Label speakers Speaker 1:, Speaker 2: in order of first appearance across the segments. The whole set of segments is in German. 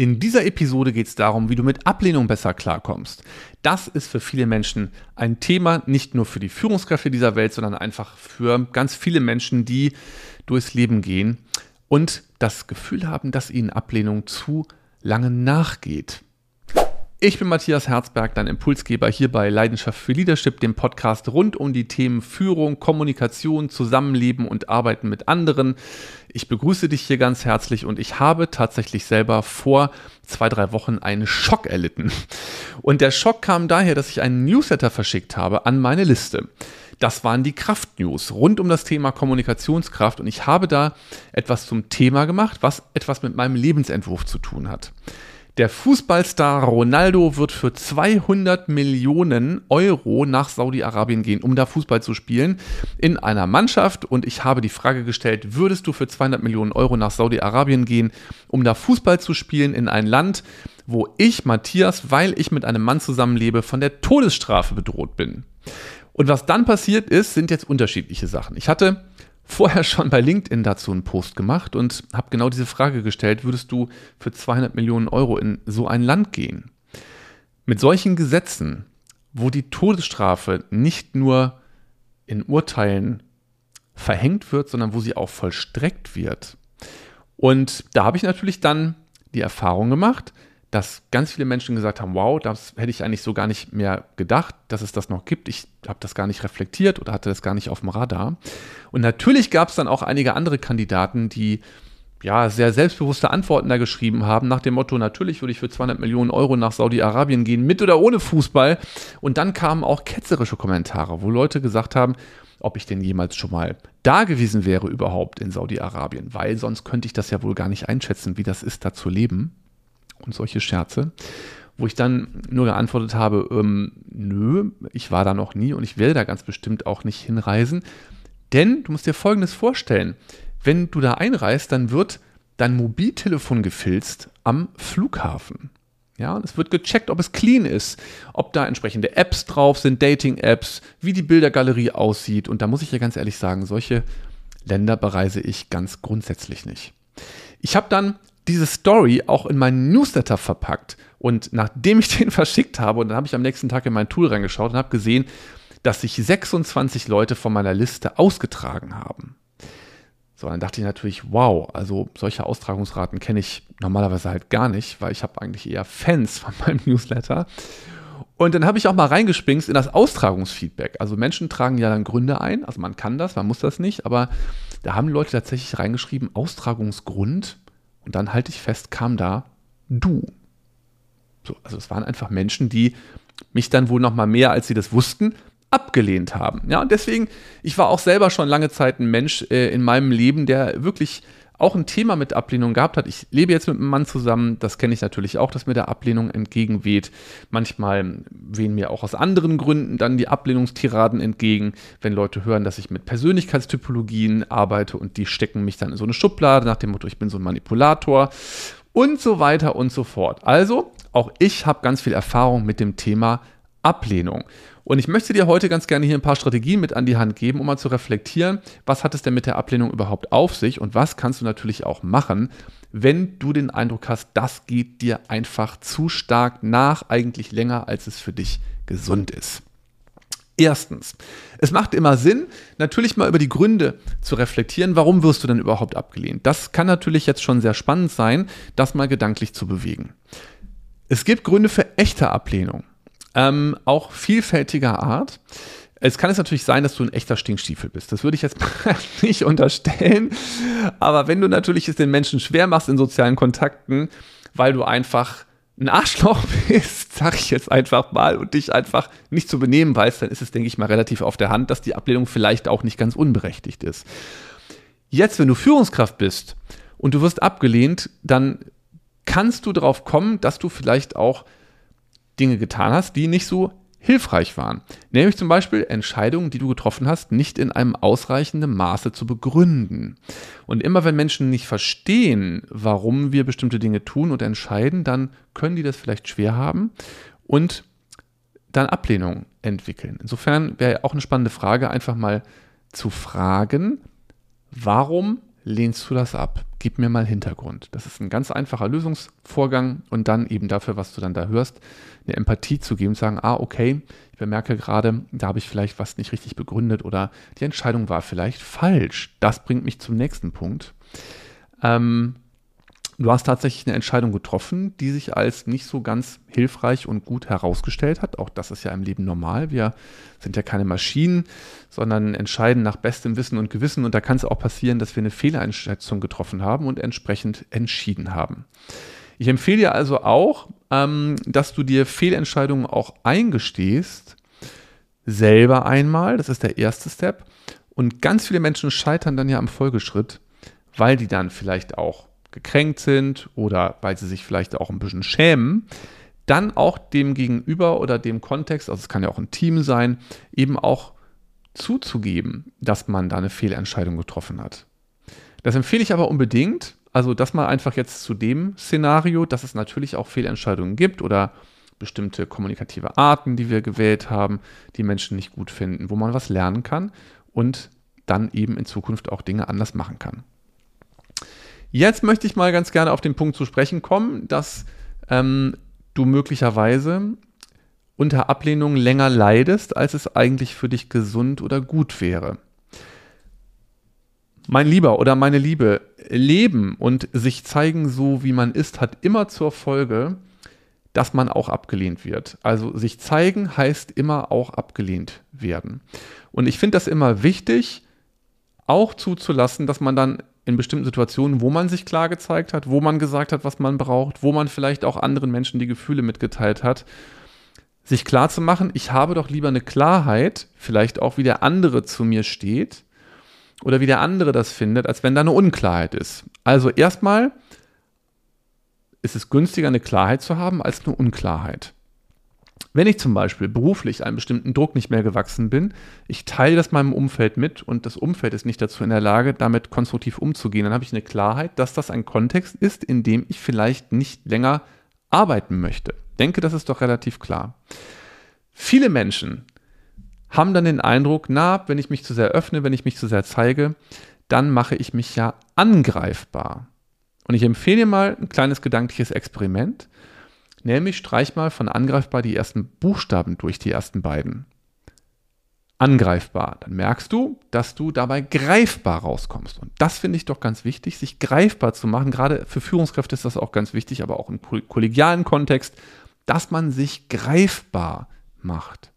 Speaker 1: In dieser Episode geht es darum, wie du mit Ablehnung besser klarkommst. Das ist für viele Menschen ein Thema, nicht nur für die Führungskräfte dieser Welt, sondern einfach für ganz viele Menschen, die durchs Leben gehen und das Gefühl haben, dass ihnen Ablehnung zu lange nachgeht. Ich bin Matthias Herzberg, dein Impulsgeber hier bei Leidenschaft für Leadership, dem Podcast rund um die Themen Führung, Kommunikation, Zusammenleben und Arbeiten mit anderen. Ich begrüße dich hier ganz herzlich und ich habe tatsächlich selber vor zwei, drei Wochen einen Schock erlitten. Und der Schock kam daher, dass ich einen Newsletter verschickt habe an meine Liste. Das waren die Kraft-News rund um das Thema Kommunikationskraft und ich habe da etwas zum Thema gemacht, was etwas mit meinem Lebensentwurf zu tun hat. Der Fußballstar Ronaldo wird für 200 Millionen Euro nach Saudi-Arabien gehen, um da Fußball zu spielen in einer Mannschaft. Und ich habe die Frage gestellt, würdest du für 200 Millionen Euro nach Saudi-Arabien gehen, um da Fußball zu spielen in ein Land, wo ich, Matthias, weil ich mit einem Mann zusammenlebe, von der Todesstrafe bedroht bin? Und was dann passiert ist, sind jetzt unterschiedliche Sachen. Ich hatte vorher schon bei LinkedIn dazu einen Post gemacht und habe genau diese Frage gestellt, würdest du für 200 Millionen Euro in so ein Land gehen? Mit solchen Gesetzen, wo die Todesstrafe nicht nur in Urteilen verhängt wird, sondern wo sie auch vollstreckt wird. Und da habe ich natürlich dann die Erfahrung gemacht, dass ganz viele Menschen gesagt haben, wow, das hätte ich eigentlich so gar nicht mehr gedacht, dass es das noch gibt. Ich habe das gar nicht reflektiert oder hatte das gar nicht auf dem Radar. Und natürlich gab es dann auch einige andere Kandidaten, die ja, sehr selbstbewusste Antworten da geschrieben haben, nach dem Motto, natürlich würde ich für 200 Millionen Euro nach Saudi-Arabien gehen, mit oder ohne Fußball. Und dann kamen auch ketzerische Kommentare, wo Leute gesagt haben, ob ich denn jemals schon mal da gewesen wäre überhaupt in Saudi-Arabien, weil sonst könnte ich das ja wohl gar nicht einschätzen, wie das ist, da zu leben und solche Scherze, wo ich dann nur geantwortet habe, ähm, nö, ich war da noch nie und ich werde da ganz bestimmt auch nicht hinreisen. Denn du musst dir Folgendes vorstellen, wenn du da einreist, dann wird dein Mobiltelefon gefilzt am Flughafen. Ja, und es wird gecheckt, ob es clean ist, ob da entsprechende Apps drauf sind, Dating-Apps, wie die Bildergalerie aussieht. Und da muss ich ja ganz ehrlich sagen, solche Länder bereise ich ganz grundsätzlich nicht. Ich habe dann diese Story auch in meinen Newsletter verpackt. Und nachdem ich den verschickt habe, und dann habe ich am nächsten Tag in mein Tool reingeschaut und habe gesehen, dass sich 26 Leute von meiner Liste ausgetragen haben. So, dann dachte ich natürlich, wow, also solche Austragungsraten kenne ich normalerweise halt gar nicht, weil ich habe eigentlich eher Fans von meinem Newsletter. Und dann habe ich auch mal reingespingst in das Austragungsfeedback. Also Menschen tragen ja dann Gründe ein, also man kann das, man muss das nicht, aber da haben Leute tatsächlich reingeschrieben, Austragungsgrund und dann halte ich fest, kam da du. So, also es waren einfach Menschen, die mich dann wohl noch mal mehr, als sie das wussten, abgelehnt haben. Ja, und deswegen, ich war auch selber schon lange Zeit ein Mensch äh, in meinem Leben, der wirklich auch ein Thema mit Ablehnung gehabt hat. Ich lebe jetzt mit einem Mann zusammen, das kenne ich natürlich auch, dass mir der Ablehnung entgegenweht. Manchmal wehen mir auch aus anderen Gründen dann die Ablehnungstiraden entgegen, wenn Leute hören, dass ich mit Persönlichkeitstypologien arbeite und die stecken mich dann in so eine Schublade nach dem Motto, ich bin so ein Manipulator und so weiter und so fort. Also, auch ich habe ganz viel Erfahrung mit dem Thema Ablehnung. Und ich möchte dir heute ganz gerne hier ein paar Strategien mit an die Hand geben, um mal zu reflektieren, was hat es denn mit der Ablehnung überhaupt auf sich und was kannst du natürlich auch machen, wenn du den Eindruck hast, das geht dir einfach zu stark nach, eigentlich länger, als es für dich gesund ist. Erstens, es macht immer Sinn, natürlich mal über die Gründe zu reflektieren, warum wirst du denn überhaupt abgelehnt. Das kann natürlich jetzt schon sehr spannend sein, das mal gedanklich zu bewegen. Es gibt Gründe für echte Ablehnung ähm, auch vielfältiger Art. Es kann es natürlich sein, dass du ein echter Stinkstiefel bist. Das würde ich jetzt nicht unterstellen. Aber wenn du natürlich es den Menschen schwer machst in sozialen Kontakten, weil du einfach ein Arschloch bist, sag ich jetzt einfach mal, und dich einfach nicht zu benehmen weißt, dann ist es, denke ich mal, relativ auf der Hand, dass die Ablehnung vielleicht auch nicht ganz unberechtigt ist. Jetzt, wenn du Führungskraft bist und du wirst abgelehnt, dann kannst du darauf kommen, dass du vielleicht auch Dinge getan hast, die nicht so hilfreich waren. Nämlich zum Beispiel Entscheidungen, die du getroffen hast, nicht in einem ausreichenden Maße zu begründen. Und immer wenn Menschen nicht verstehen, warum wir bestimmte Dinge tun und entscheiden, dann können die das vielleicht schwer haben und dann Ablehnung entwickeln. Insofern wäre auch eine spannende Frage, einfach mal zu fragen, warum lehnst du das ab? Gib mir mal Hintergrund. Das ist ein ganz einfacher Lösungsvorgang und dann eben dafür, was du dann da hörst, eine Empathie zu geben, sagen, ah, okay, ich bemerke gerade, da habe ich vielleicht was nicht richtig begründet oder die Entscheidung war vielleicht falsch. Das bringt mich zum nächsten Punkt. Ähm, du hast tatsächlich eine Entscheidung getroffen, die sich als nicht so ganz hilfreich und gut herausgestellt hat. Auch das ist ja im Leben normal. Wir sind ja keine Maschinen, sondern entscheiden nach bestem Wissen und Gewissen. Und da kann es auch passieren, dass wir eine Fehleinschätzung getroffen haben und entsprechend entschieden haben. Ich empfehle dir also auch, ähm, dass du dir Fehlentscheidungen auch eingestehst, selber einmal, das ist der erste Step. Und ganz viele Menschen scheitern dann ja am Folgeschritt, weil die dann vielleicht auch gekränkt sind oder weil sie sich vielleicht auch ein bisschen schämen, dann auch dem Gegenüber oder dem Kontext, also es kann ja auch ein Team sein, eben auch zuzugeben, dass man da eine Fehlentscheidung getroffen hat. Das empfehle ich aber unbedingt, also das mal einfach jetzt zu dem Szenario, dass es natürlich auch Fehlentscheidungen gibt oder bestimmte kommunikative Arten, die wir gewählt haben, die Menschen nicht gut finden, wo man was lernen kann und dann eben in Zukunft auch Dinge anders machen kann. Jetzt möchte ich mal ganz gerne auf den Punkt zu sprechen kommen, dass ähm, du möglicherweise unter Ablehnung länger leidest, als es eigentlich für dich gesund oder gut wäre. Mein Lieber oder meine Liebe, Leben und sich zeigen so, wie man ist, hat immer zur Folge, dass man auch abgelehnt wird. Also sich zeigen heißt immer auch abgelehnt werden. Und ich finde das immer wichtig, auch zuzulassen, dass man dann in bestimmten Situationen, wo man sich klar gezeigt hat, wo man gesagt hat, was man braucht, wo man vielleicht auch anderen Menschen die Gefühle mitgeteilt hat, sich klar zu machen, ich habe doch lieber eine Klarheit, vielleicht auch wie der andere zu mir steht oder wie der andere das findet, als wenn da eine Unklarheit ist. Also erstmal ist es günstiger, eine Klarheit zu haben als eine Unklarheit. Wenn ich zum Beispiel beruflich einem bestimmten Druck nicht mehr gewachsen bin, ich teile das meinem Umfeld mit und das Umfeld ist nicht dazu in der Lage, damit konstruktiv umzugehen, dann habe ich eine Klarheit, dass das ein Kontext ist, in dem ich vielleicht nicht länger arbeiten möchte. Denke, das ist doch relativ klar. Viele Menschen haben dann den Eindruck, na, wenn ich mich zu sehr öffne, wenn ich mich zu sehr zeige, dann mache ich mich ja angreifbar. Und ich empfehle dir mal ein kleines gedankliches Experiment. Nämlich streich mal von angreifbar die ersten Buchstaben durch, die ersten beiden. Angreifbar. Dann merkst du, dass du dabei greifbar rauskommst. Und das finde ich doch ganz wichtig, sich greifbar zu machen. Gerade für Führungskräfte ist das auch ganz wichtig, aber auch im kollegialen Kontext, dass man sich greifbar macht.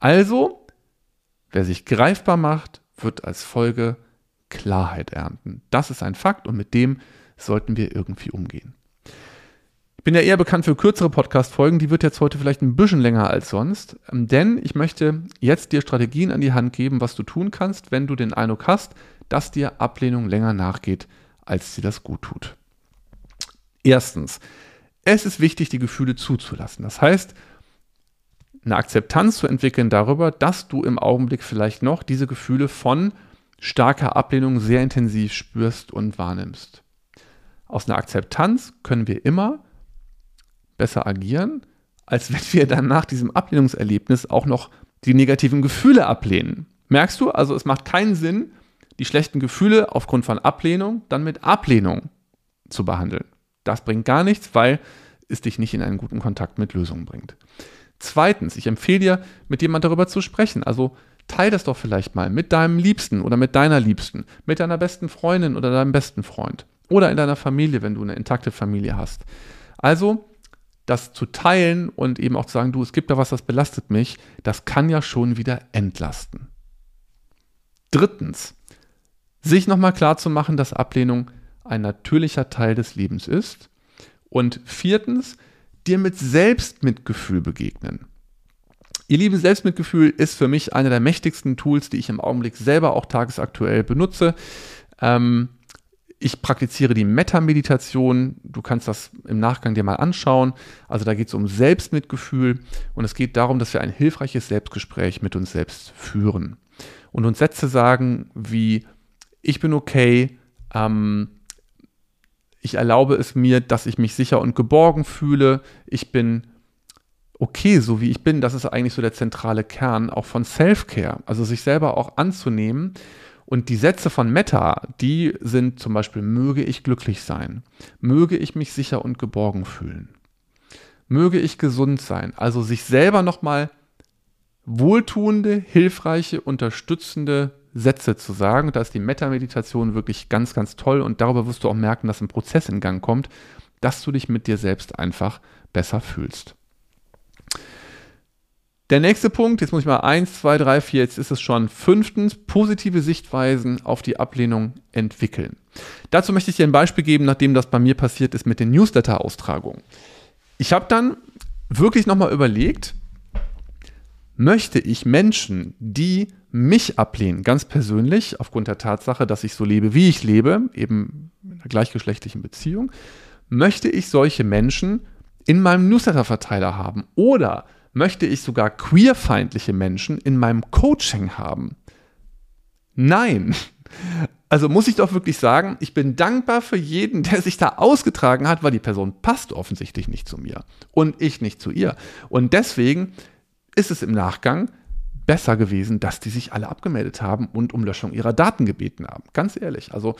Speaker 1: Also, wer sich greifbar macht, wird als Folge Klarheit ernten. Das ist ein Fakt und mit dem sollten wir irgendwie umgehen. Ich bin ja eher bekannt für kürzere Podcast-Folgen, die wird jetzt heute vielleicht ein bisschen länger als sonst, ähm, denn ich möchte jetzt dir Strategien an die Hand geben, was du tun kannst, wenn du den Eindruck hast, dass dir Ablehnung länger nachgeht, als dir das gut tut. Erstens, es ist wichtig, die Gefühle zuzulassen. Das heißt, eine Akzeptanz zu entwickeln darüber, dass du im Augenblick vielleicht noch diese Gefühle von starker Ablehnung sehr intensiv spürst und wahrnimmst. Aus einer Akzeptanz können wir immer besser agieren, als wenn wir dann nach diesem Ablehnungserlebnis auch noch die negativen Gefühle ablehnen. Merkst du? Also es macht keinen Sinn, die schlechten Gefühle aufgrund von Ablehnung dann mit Ablehnung zu behandeln. Das bringt gar nichts, weil es dich nicht in einen guten Kontakt mit Lösungen bringt. Zweitens, ich empfehle dir, mit jemand darüber zu sprechen. Also teile das doch vielleicht mal mit deinem Liebsten oder mit deiner Liebsten, mit deiner besten Freundin oder deinem besten Freund oder in deiner Familie, wenn du eine intakte Familie hast. Also das zu teilen und eben auch zu sagen, du, es gibt da was, das belastet mich, das kann ja schon wieder entlasten. Drittens, sich nochmal klar zu machen, dass Ablehnung ein natürlicher Teil des Lebens ist. Und viertens, dir mit Selbstmitgefühl begegnen. Ihr liebes Selbstmitgefühl ist für mich einer der mächtigsten Tools, die ich im Augenblick selber auch tagesaktuell benutze. Ähm, ich praktiziere die Metta-Meditation. Du kannst das im Nachgang dir mal anschauen. Also da geht es um Selbstmitgefühl und es geht darum, dass wir ein hilfreiches Selbstgespräch mit uns selbst führen und uns Sätze sagen wie ich bin okay, ähm, ich erlaube es mir, dass ich mich sicher und geborgen fühle, ich bin okay, so wie ich bin. Das ist eigentlich so der zentrale Kern auch von Self-Care, also sich selber auch anzunehmen Und die Sätze von Meta, die sind zum Beispiel, möge ich glücklich sein, möge ich mich sicher und geborgen fühlen, möge ich gesund sein. Also sich selber nochmal wohltuende, hilfreiche, unterstützende Sätze zu sagen. Da ist die Meta-Meditation wirklich ganz, ganz toll und darüber wirst du auch merken, dass ein Prozess in Gang kommt, dass du dich mit dir selbst einfach besser fühlst. Der nächste Punkt, jetzt muss ich mal eins, zwei, drei, vier, jetzt ist es schon fünftens, positive Sichtweisen auf die Ablehnung entwickeln. Dazu möchte ich dir ein Beispiel geben, nachdem das bei mir passiert ist mit den Newsletter-Austragungen. Ich habe dann wirklich nochmal überlegt, möchte ich Menschen, die mich ablehnen, ganz persönlich, aufgrund der Tatsache, dass ich so lebe, wie ich lebe, eben in einer gleichgeschlechtlichen Beziehung, möchte ich solche Menschen in meinem Newsletter-Verteiler haben oder möchte ich sogar queerfeindliche Menschen in meinem Coaching haben? Nein. Also muss ich doch wirklich sagen, ich bin dankbar für jeden, der sich da ausgetragen hat, weil die Person passt offensichtlich nicht zu mir und ich nicht zu ihr. Und deswegen ist es im Nachgang besser gewesen, dass die sich alle abgemeldet haben und um Löschung ihrer Daten gebeten haben. Ganz ehrlich. Also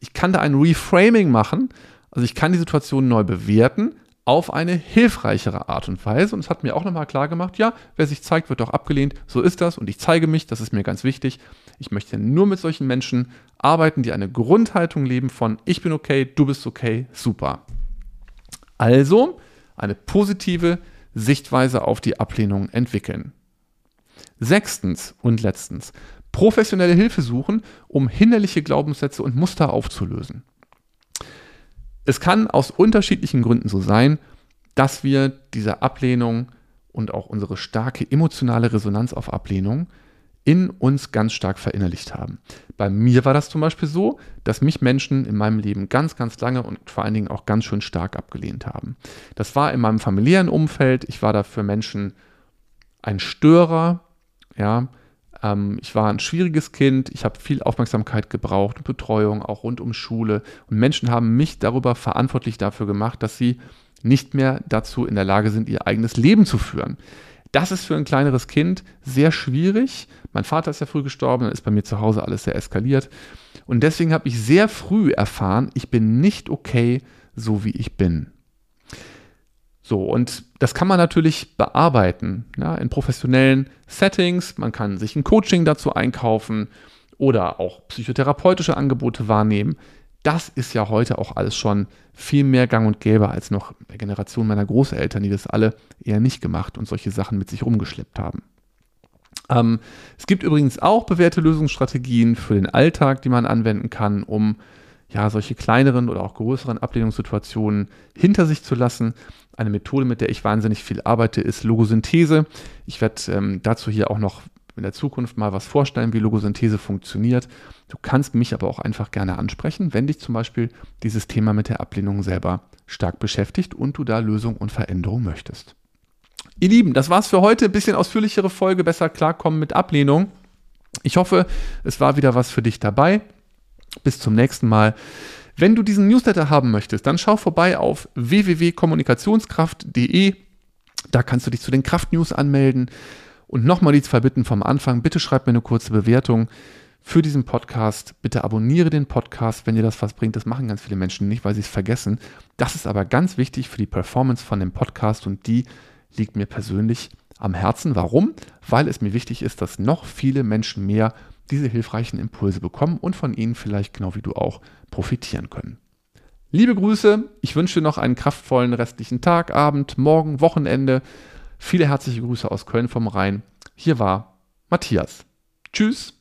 Speaker 1: ich kann da ein Reframing machen. Also ich kann die Situation neu bewerten, auf eine hilfreichere Art und Weise. Und es hat mir auch nochmal klar gemacht, ja, wer sich zeigt, wird auch abgelehnt. So ist das und ich zeige mich, das ist mir ganz wichtig. Ich möchte nur mit solchen Menschen arbeiten, die eine Grundhaltung leben von ich bin okay, du bist okay, super. Also eine positive Sichtweise auf die Ablehnung entwickeln. Sechstens und letztens, professionelle Hilfe suchen, um hinderliche Glaubenssätze und Muster aufzulösen. Es kann aus unterschiedlichen Gründen so sein, dass wir diese Ablehnung und auch unsere starke emotionale Resonanz auf Ablehnung in uns ganz stark verinnerlicht haben. Bei mir war das zum Beispiel so, dass mich Menschen in meinem Leben ganz, ganz lange und vor allen Dingen auch ganz schön stark abgelehnt haben. Das war in meinem familiären Umfeld. Ich war da für Menschen ein Störer, ja, ähm, ich war ein schwieriges Kind, ich habe viel Aufmerksamkeit gebraucht und Betreuung, auch rund um Schule. Und Menschen haben mich darüber verantwortlich dafür gemacht, dass sie nicht mehr dazu in der Lage sind, ihr eigenes Leben zu führen. Das ist für ein kleineres Kind sehr schwierig. Mein Vater ist ja früh gestorben, dann ist bei mir zu Hause alles sehr eskaliert. Und deswegen habe ich sehr früh erfahren, ich bin nicht okay, so wie ich bin. So, und das kann man natürlich bearbeiten ja, in professionellen Settings. Man kann sich ein Coaching dazu einkaufen oder auch psychotherapeutische Angebote wahrnehmen. Das ist ja heute auch alles schon viel mehr gang und gäbe als noch der Generation meiner Großeltern, die das alle eher nicht gemacht und solche Sachen mit sich rumgeschleppt haben. Ähm, es gibt übrigens auch bewährte Lösungsstrategien für den Alltag, die man anwenden kann, um ja, solche kleineren oder auch größeren Ablehnungssituationen hinter sich zu lassen. Eine Methode, mit der ich wahnsinnig viel arbeite, ist Logosynthese. Ich werde ähm, dazu hier auch noch in der Zukunft mal was vorstellen, wie Logosynthese funktioniert. Du kannst mich aber auch einfach gerne ansprechen, wenn dich zum Beispiel dieses Thema mit der Ablehnung selber stark beschäftigt und du da Lösung und Veränderung möchtest. Ihr Lieben, das war's für heute. Ein bisschen ausführlichere Folge, besser klarkommen mit Ablehnung. Ich hoffe, es war wieder was für dich dabei. Bis zum nächsten Mal. Wenn du diesen Newsletter haben möchtest, dann schau vorbei auf www.kommunikationskraft.de. Da kannst du dich zu den Kraft-News anmelden. Und nochmal die zwei Bitten vom Anfang. Bitte schreib mir eine kurze Bewertung für diesen Podcast. Bitte abonniere den Podcast, wenn dir das was bringt. Das machen ganz viele Menschen nicht, weil sie es vergessen. Das ist aber ganz wichtig für die Performance von dem Podcast und die liegt mir persönlich am Herzen. Warum? Weil es mir wichtig ist, dass noch viele Menschen mehr diese hilfreichen Impulse bekommen und von ihnen vielleicht genau wie du auch profitieren können. Liebe Grüße, ich wünsche dir noch einen kraftvollen restlichen Tag, Abend, Morgen, Wochenende. Viele herzliche Grüße aus Köln vom Rhein. Hier war Matthias. Tschüss.